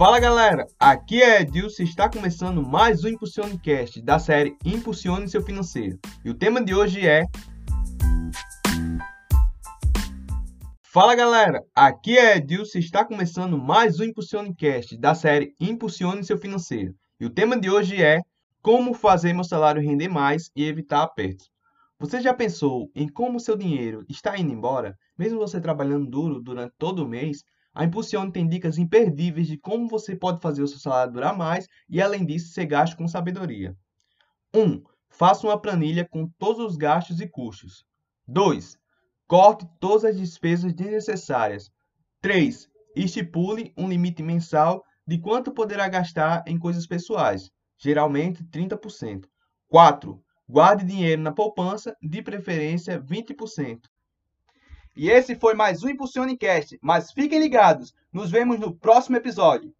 Fala galera, aqui é Edilson e está começando mais um Impulsionecast da série Impulsione seu financeiro. E o tema de hoje é Fala galera, aqui é Edilson e está começando mais um Impulsionecast da série Impulsione seu financeiro. E o tema de hoje é Como fazer meu salário render mais e evitar apertos. Você já pensou em como seu dinheiro está indo embora, mesmo você trabalhando duro durante todo o mês? A Impulsione tem dicas imperdíveis de como você pode fazer o seu salário durar mais e, além disso, ser gasto com sabedoria. 1. Um, faça uma planilha com todos os gastos e custos. 2. Corte todas as despesas desnecessárias. 3. Estipule um limite mensal de quanto poderá gastar em coisas pessoais, geralmente 30%. 4. Guarde dinheiro na poupança, de preferência 20%. E esse foi mais um Impulsionecast, mas fiquem ligados, nos vemos no próximo episódio.